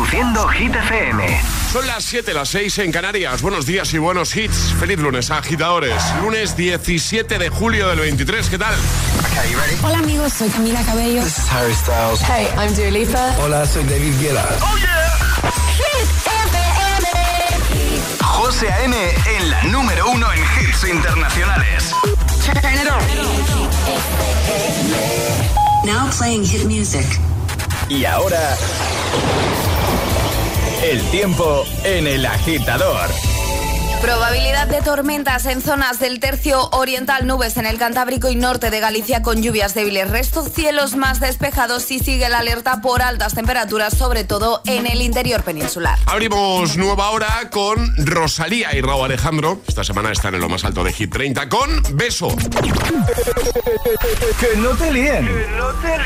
Reproduciendo Hit FM. Son las 7, las 6 en Canarias. Buenos días y buenos hits. Feliz lunes, agitadores. Lunes 17 de julio del 23. ¿Qué tal? Hola amigos, soy Camila Cabello. This is Harry Styles. Hey, I'm Dua Lipa. Hola, soy David Guetta. ¡Oh, yeah! José A.M. en la número uno en hits internacionales. Now playing hit music. Y ahora... El tiempo en el agitador. Probabilidad de tormentas en zonas del tercio oriental, nubes en el Cantábrico y norte de Galicia con lluvias débiles. Resto cielos más despejados y sigue la alerta por altas temperaturas, sobre todo en el interior peninsular. Abrimos nueva hora con Rosalía y Raúl Alejandro. Esta semana están en lo más alto de Hit 30 con Beso. Que no te líen. Que no te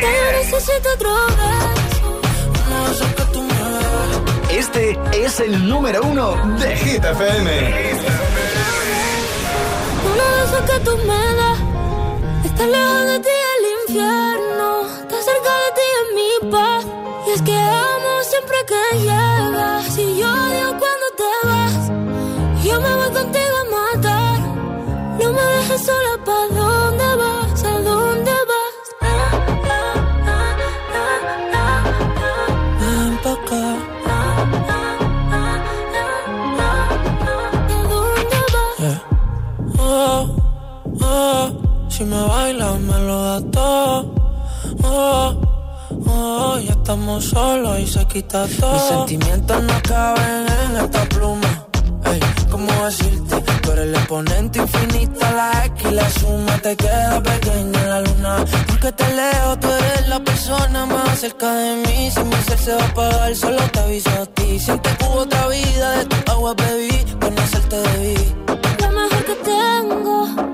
Este es el número uno de Hit FM. Una de que tú me das. Está lejos de ti el infierno. Está cerca de ti en mi paz. Y es que amo siempre que llegas. Si yo odio cuando te vas. Yo me voy contigo a matar. No me dejes sola, ¿pa' si me bailas me lo da todo. Oh, oh, ya estamos solos y se quita todo. Mis sentimientos no caben en esta pluma. Ey, ¿cómo decirte? Tú eres el exponente infinito, la X y la suma te queda pequeña en la luna. Porque te leo, tú eres la persona más cerca de mí. Si mi ser se va a apagar, solo te aviso a ti. Siente que hubo otra vida, de tu agua bebí, conocerte debí. Lo mejor que tengo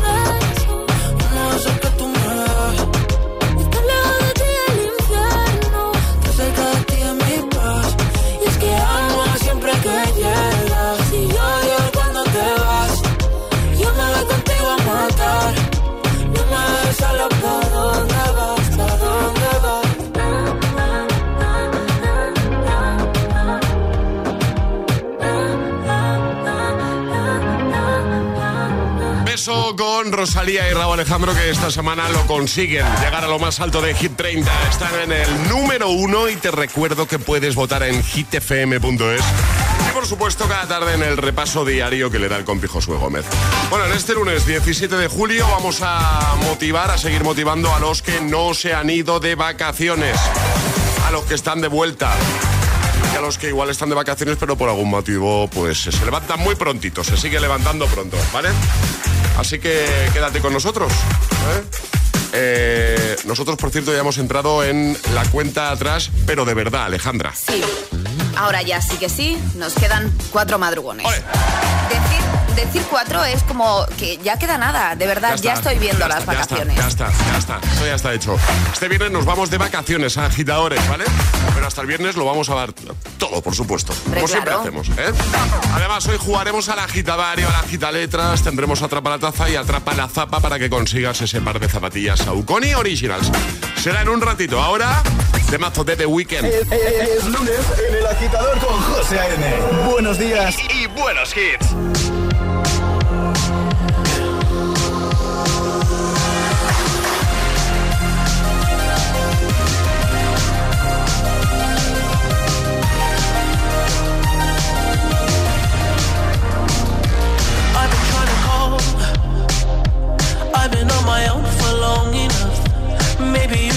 Rosalía y Raúl Alejandro que esta semana lo consiguen. Llegar a lo más alto de Hit 30. Están en el número uno y te recuerdo que puedes votar en hitfm.es. Y por supuesto cada tarde en el repaso diario que le da el compi Josué Gómez. Bueno, en este lunes 17 de julio vamos a motivar, a seguir motivando a los que no se han ido de vacaciones. A los que están de vuelta y a los que igual están de vacaciones pero por algún motivo pues se levantan muy prontito, se sigue levantando pronto, ¿vale? Así que quédate con nosotros. ¿eh? Eh, nosotros, por cierto, ya hemos entrado en la cuenta atrás, pero de verdad, Alejandra. Sí. Ahora ya sí que sí, nos quedan cuatro madrugones. Decir, decir cuatro es como que ya queda nada, de verdad, ya, está, estoy viendo ya las está, ya está, vacaciones. Ya está, ya está, esto ya está hecho. Este viernes nos vamos de vacaciones a agitadores, ¿vale? Pero hasta el viernes lo vamos a dar todo, por supuesto. Como siempre hacemos, ¿eh? Además, hoy jugaremos al agitadario, a la agita letras, tendremos atrapa la taza y atrapa la zapa para que consigas ese par de zapatillas Saucony Originals. Será en un ratito. Ahora, de mazo de The Weekend. Es, lunes en el agitador con José A.N. Buenos días y buenos hits.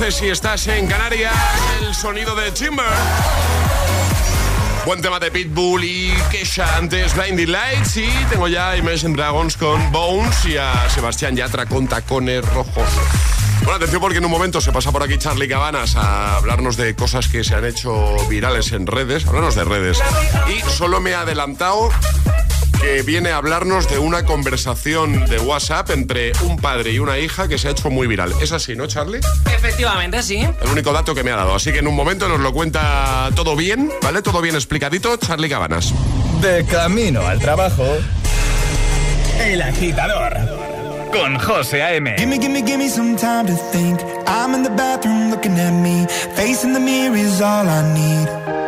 11 si estás en Canarias, el sonido de Timber. Buen tema de Pitbull y Kesha antes Blinding Lights y tengo ya Imagine Dragons con Bones y a Sebastián Yatra con tacones rojos. Bueno, atención porque en un momento se pasa por aquí Charlie Cabanas a hablarnos de cosas que se han hecho virales en redes, hablarnos de redes. Y solo me ha adelantado que viene a hablarnos de una conversación de WhatsApp entre un padre y una hija que se ha hecho muy viral. ¿Es así, no, Charlie? Efectivamente, sí. El único dato que me ha dado. Así que en un momento nos lo cuenta todo bien, ¿vale? Todo bien explicadito, Charlie Cabanas. De camino al trabajo. El agitador. Con José A.M. Gimme, gimme, gimme some time to think. I'm in the bathroom looking at me. Facing the mirror is all I need.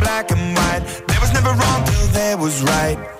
Black and white. There was never wrong till there was right.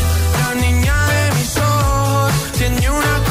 tiene una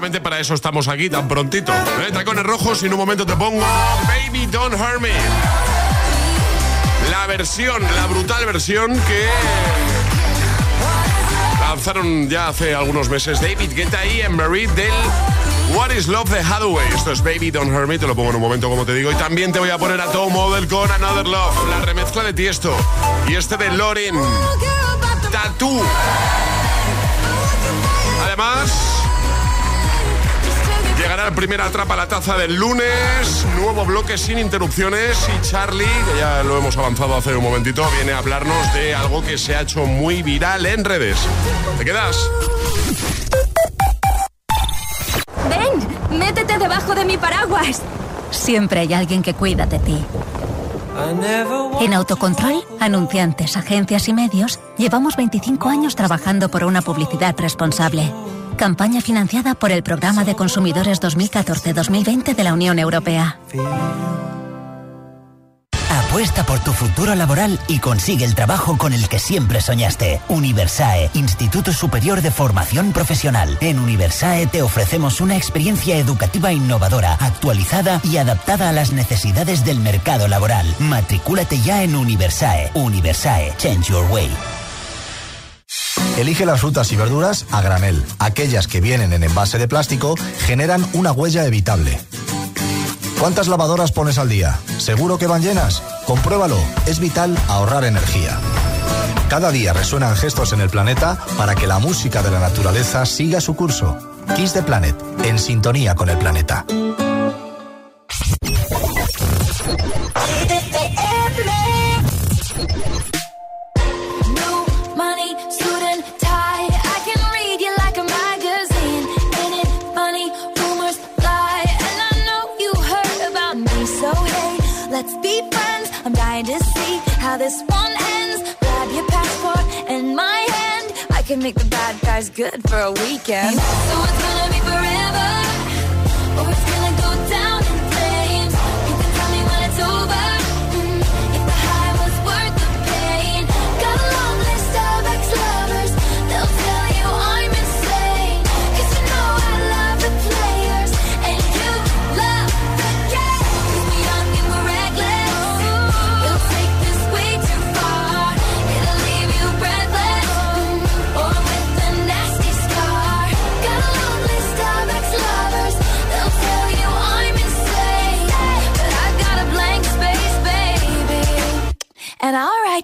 para eso estamos aquí tan prontito. ¿eh? Tacones rojos y en un momento te pongo Baby Don't Hurt Me. La versión, la brutal versión que lanzaron ya hace algunos meses David Guetta y Emery del What is Love de Hathaway. Esto es Baby Don't Hurt Me, te lo pongo en un momento como te digo. Y también te voy a poner a Tom Model con Another Love, la remezcla de Tiesto. Y este de Loren, Tattoo. Además, llegará el primer atrapa la taza del lunes, nuevo bloque sin interrupciones y Charlie, que ya lo hemos avanzado hace un momentito, viene a hablarnos de algo que se ha hecho muy viral en redes. ¿Te quedas? Ven, métete debajo de mi paraguas. Siempre hay alguien que cuida de ti. En Autocontrol, anunciantes, agencias y medios, llevamos 25 años trabajando por una publicidad responsable. Campaña financiada por el Programa de Consumidores 2014-2020 de la Unión Europea. Apuesta por tu futuro laboral y consigue el trabajo con el que siempre soñaste. Universae, Instituto Superior de Formación Profesional. En Universae te ofrecemos una experiencia educativa innovadora, actualizada y adaptada a las necesidades del mercado laboral. Matricúlate ya en Universae. Universae, Change Your Way. Elige las frutas y verduras a granel. Aquellas que vienen en envase de plástico generan una huella evitable. ¿Cuántas lavadoras pones al día? ¿Seguro que van llenas? Compruébalo. Es vital ahorrar energía. Cada día resuenan gestos en el planeta para que la música de la naturaleza siga su curso. Kiss the Planet, en sintonía con el planeta. let's be friends. I'm dying to see how this one ends. Grab your passport in my hand. I can make the bad guys good for a weekend. so it's gonna be forever, or it's gonna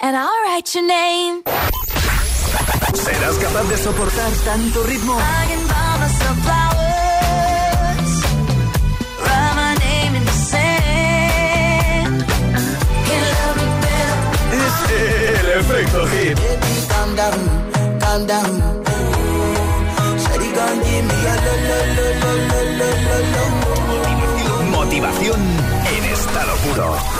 and I'll write your name. ¿Serás capaz de soportar tanto ritmo? El efecto hit. Motivación en estado puro.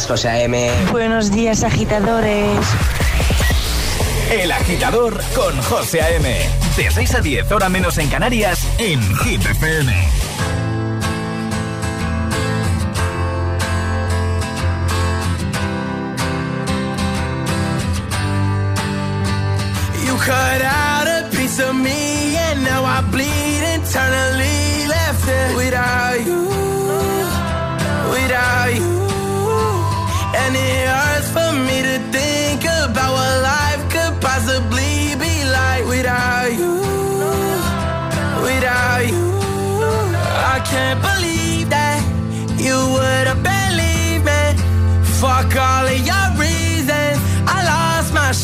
días, José A.M. Buenos días, agitadores. El agitador con José A.M. De 6 a 10, hora menos en Canarias, en Hit FM. You cut out a piece of me and now I bleed internally left it without you.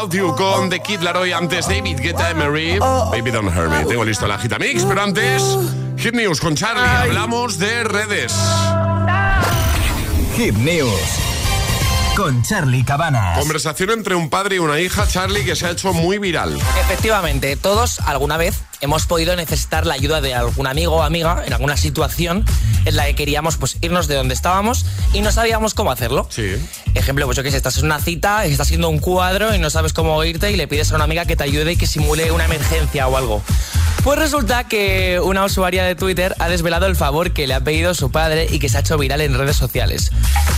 Without You con The Kid Laroi. Antes David Guetta y Marie. Baby Don't Hurt Me. Tengo listo la gita mix, pero antes Hit News con Charlie. Hablamos de redes. Hit News con Charlie Cabanas. Conversación entre un padre y una hija, Charlie, que se ha hecho muy viral. Efectivamente, todos alguna vez hemos podido necesitar la ayuda de algún amigo o amiga en alguna situación en la que queríamos pues irnos de donde estábamos y no sabíamos cómo hacerlo. Sí. Ejemplo, pues yo que sé, estás en una cita, estás haciendo un cuadro y no sabes cómo irte y le pides a una amiga que te ayude y que simule una emergencia o algo. Pues resulta que una usuaria de Twitter ha desvelado el favor que le ha pedido su padre y que se ha hecho viral en redes sociales.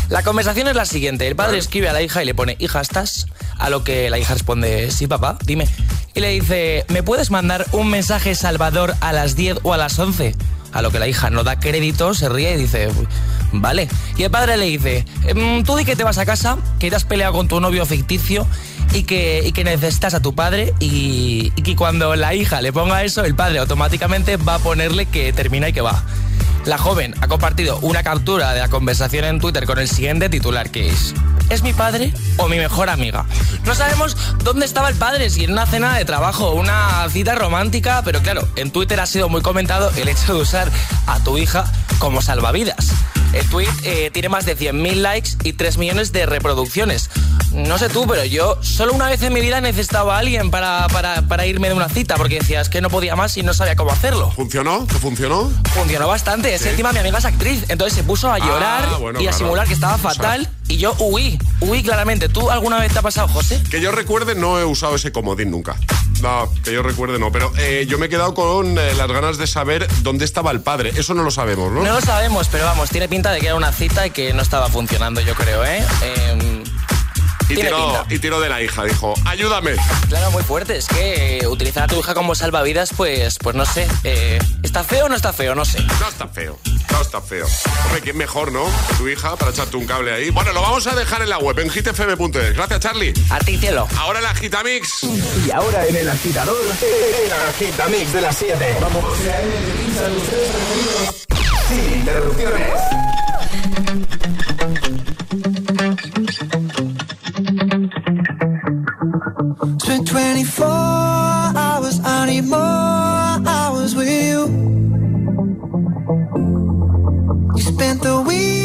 La conversación es la siguiente. El padre escribe a la hija y le pone, hija, ¿estás? A lo que la hija responde, sí, papá, dime. Y le dice, ¿me puedes mandar un mensaje salvador a las 10 o a las 11? A lo que la hija no da crédito, se ríe y dice, vale. Y el padre le dice, "Em, tú di que te vas a casa, que te has peleado con tu novio ficticio y que, y que necesitas a tu padre y, y que cuando la hija le ponga eso, el padre automáticamente va a ponerle que termina y que va. La joven ha compartido una captura de la conversación en Twitter con el siguiente titular que es ¿Es mi padre o mi mejor amiga? No sabemos dónde estaba el padre, si en una cena de trabajo, una cita romántica, pero claro, en Twitter ha sido muy comentado el hecho de usar a tu hija como salvavidas. El tweet eh, tiene más de 100.000 likes y 3 millones de reproducciones. No sé tú, pero yo solo una vez en mi vida necesitaba a alguien para, para, para irme de una cita, porque decía, es que no podía más y no sabía cómo hacerlo. ¿Funcionó? ¿Te funcionó? Funcionó bastante. Es que encima mi amiga es actriz, entonces se puso a llorar Ah, bueno, y a claro. simular que estaba fatal. Y yo huí, huí claramente. ¿Tú alguna vez te ha pasado, José? Que yo recuerde, no he usado ese comodín nunca. No, que yo recuerde, no. Pero eh, yo me he quedado con eh, las ganas de saber dónde estaba el padre. Eso no lo sabemos, ¿no? No lo sabemos, pero vamos, tiene pinta de que era una cita y que no estaba funcionando, yo creo, ¿eh? Em, y, tiene tiró, pinta. y tiró de la hija, dijo, ayúdame. Claro, muy fuerte. Es que eh, utilizar a tu hija como salvavidas, pues, pues no sé. eh, ¿Está feo o no está feo? No sé. No está feo, no está feo. Hombre, ¿quién mejor, no? Que tu hija para echarte un cable ahí. Bueno, lo vamos a dejar en la web, en hitfm.es. Gracias, Charlie. A ti, cielo. Ahora la Gitamix. Y ahora en el agitador, el agitamix de las 7. Vamos. Sin interrupciones. Spent 24 hours, I need more hours with you. You spent the weekend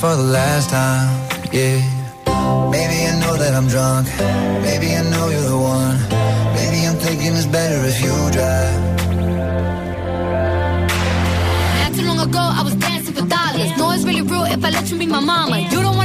for the last time. Yeah. Maybe I know that I'm drunk. Maybe I know you're the one. Maybe I'm thinking it's better if you drive. Not too long ago, I was dancing for dollars. No, it's really real if I let you be my mama. You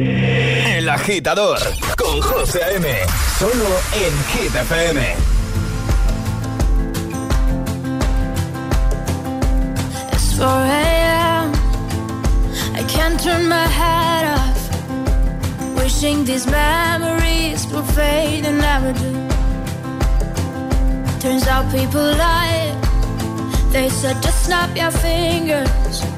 El agitador con José A.M. Solo en Hit FM. It's 4 a.m. I can't turn my head off. Wishing these memories will fade and never do. Turns out people lie. They said just snap your fingers.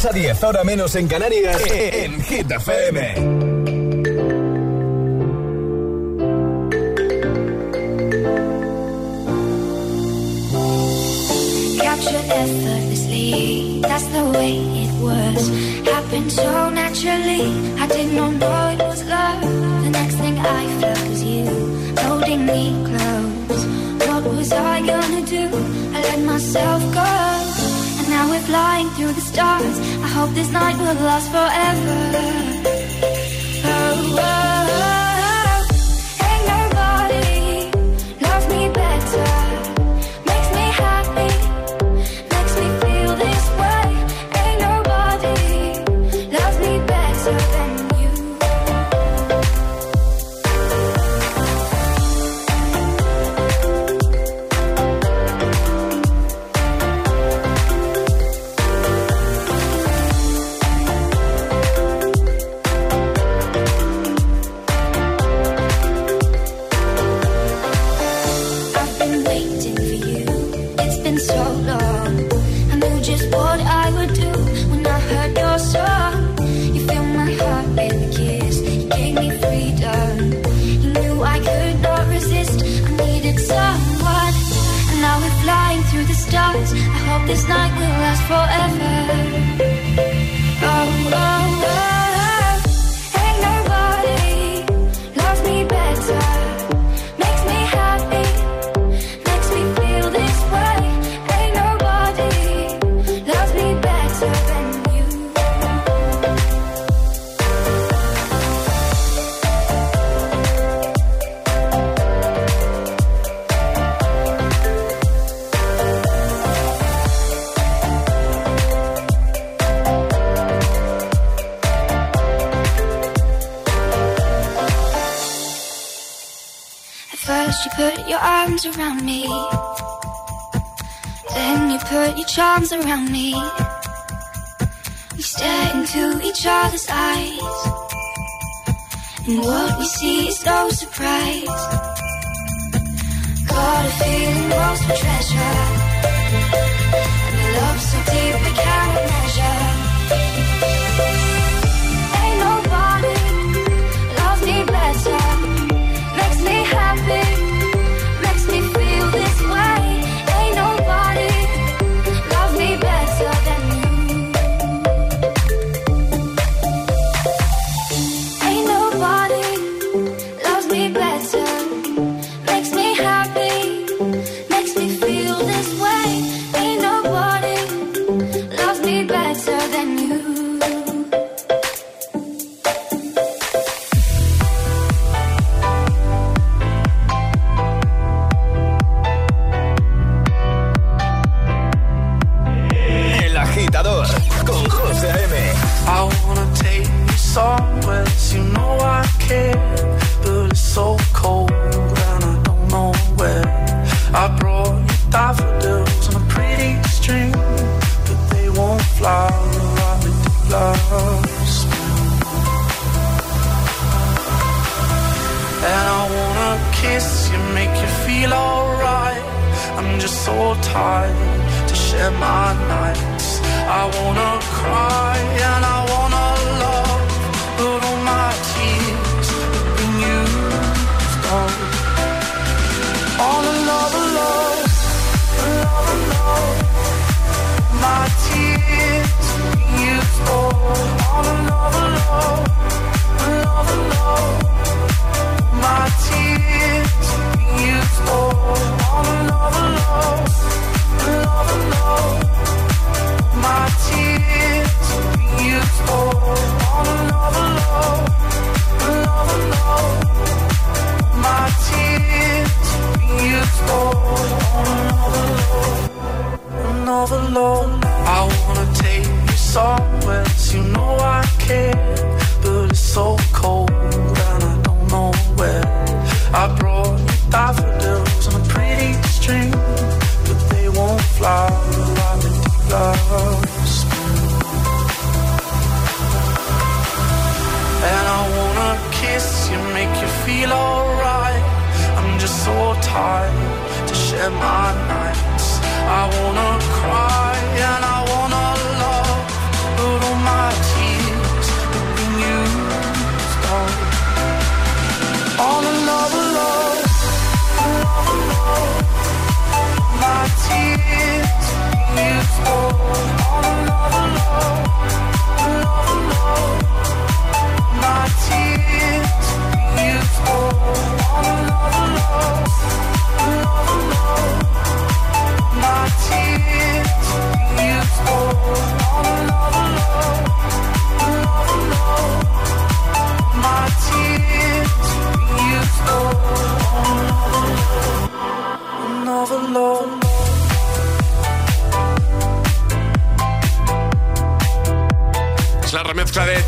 6 a 10, ahora menos en Canarias, en Hit FM. effortlessly. That's the way it was. Happened so naturally. I did not know it was love. The next thing I felt was you holding me close. What was I gonna do? I let myself go. Now we're flying through the stars. I hope this night will last forever. Charms around me. We stare into each other's eyes. And what we see is no surprise. Got a feeling lost for treasure. And love so deep we cannot measure daffodils on a pretty string, but they won't flower like ridiculous. And I wanna kiss you, make you feel alright. I'm just so tired to share my nights. Love. I wanna take you somewhere you know I care, but it's so cold and I don't know where. I brought you daffodils on a pretty string, but they won't flower like ridiculous. And I wanna kiss you, make you feel alright. I'm just so tired to share my. I wanna cry and I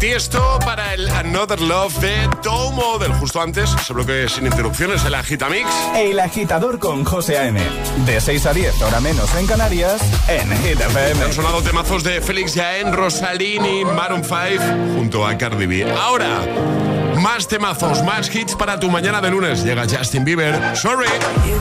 Tiesto para el Another Love de Tomo del justo antes, ese bloque sin interrupciones, el Agitamix. El agitador con José A.M. De 6 a 10, ahora menos en Canarias, en Hit FM. Han sonado temazos de Félix Jaén, Rosalini, Maroon 5 junto a Cardi B. Ahora, más temazos, más hits para tu mañana de lunes. Llega Justin Bieber. Sorry. You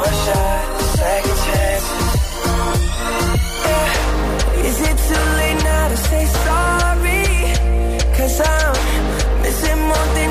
one shot, second chances. Yeah. Is it too late now to say sorry? Cause I'm missing more than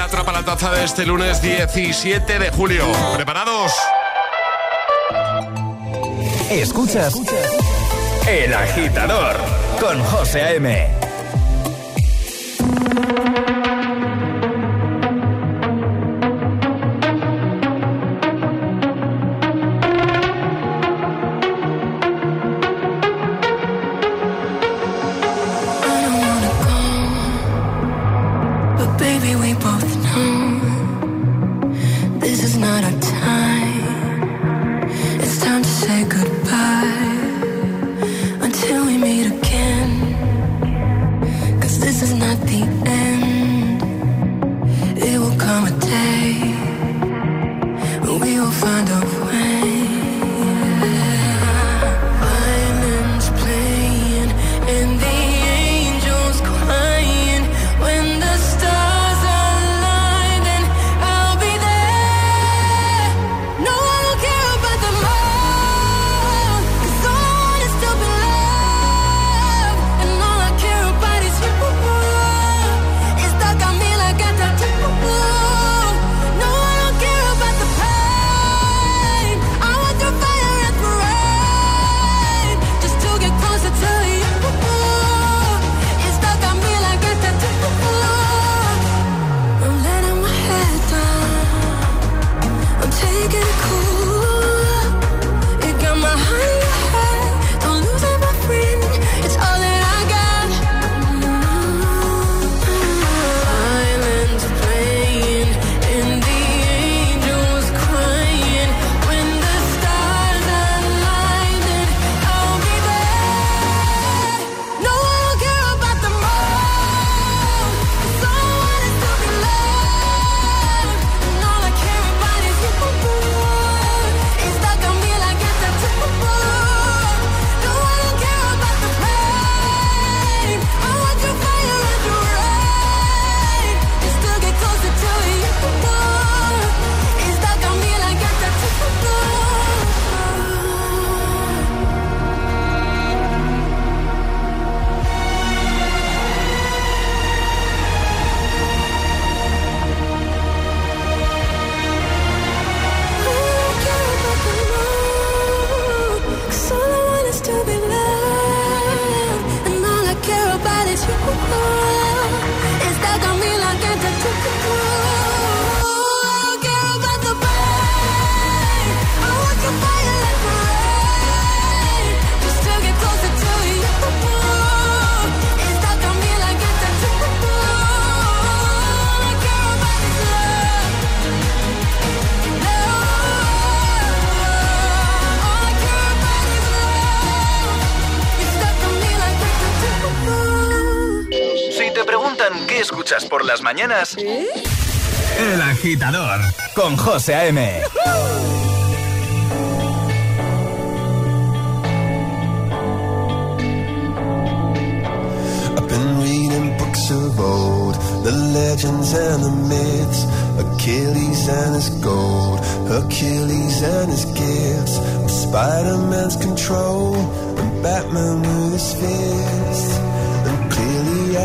atrapa la taza de este lunes 17 de julio. ¿Preparados? Escuchas El Agitador con José A.M. mañanas. ¿Eh? El agitador con José A.M. I've been reading books of old, the legends and the myths, Achilles and his gold, Hercules and his gifts, Spider-Man's control, and Batman with his fists.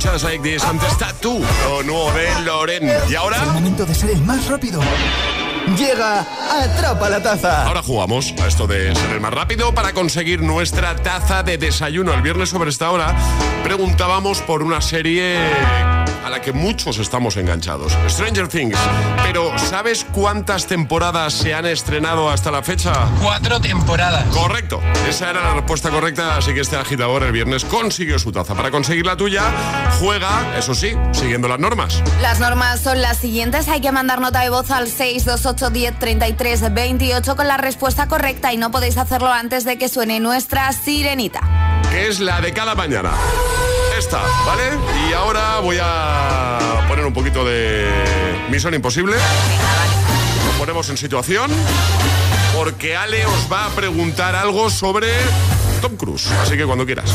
Just Like This. Antes está tú, lo nuevo de Loren. Y ahora... El momento de ser el más rápido. Llega Atrapa la Taza. Ahora jugamos a esto de ser el más rápido para conseguir nuestra taza de desayuno. El viernes sobre esta hora preguntábamos por una serie la que muchos estamos enganchados, Stranger Things. Pero ¿sabes cuántas temporadas se han estrenado hasta la fecha? Cuatro temporadas. Correcto, esa era la respuesta correcta, así que este agitador el viernes consiguió su taza. Para conseguir la tuya, juega, eso sí, siguiendo las normas. Las normas son las siguientes. Hay que mandar nota de voz al 628 10 33 28 con la respuesta correcta y no podéis hacerlo antes de que suene nuestra sirenita. que es la de cada mañana. ¿Vale? Y ahora voy a poner un poquito de Misión Imposible. Nos ponemos en situación porque Ale os va a preguntar algo sobre Tom Cruise. Así que cuando quieras.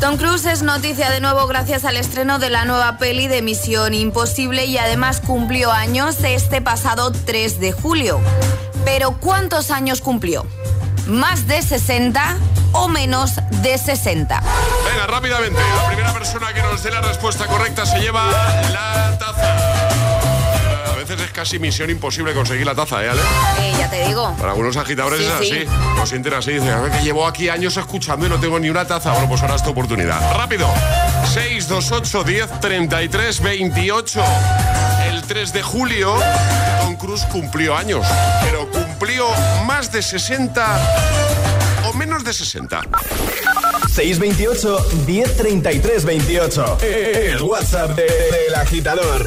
Tom Cruise es noticia de nuevo gracias al estreno de la nueva peli de Misión Imposible y además cumplió años este pasado 3 de julio. Pero ¿cuántos años cumplió? ¿Más de 60 o menos de 60? Venga, rápidamente. La primera persona que nos dé la respuesta correcta se lleva la taza. A veces es casi misión imposible conseguir la taza, ¿eh, Ale? Eh, ya te digo. Para algunos agitadores Sí, es así. sí. Lo sienten así. Dicen, a ver, que llevo aquí años escuchando y no tengo ni una taza. Bueno, pues ahora es tu oportunidad. Rápido. 628 10 33 28. El 3 de julio, Tom Cruise cumplió años. Pero más de 60 o menos de 60. 628 1033 28. El WhatsApp del de, de, agitador.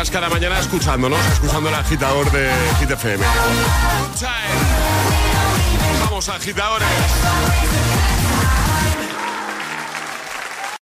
sigas cada mañana escuchándonos, escuchando el agitador de Hit FM. Vamos agitadores.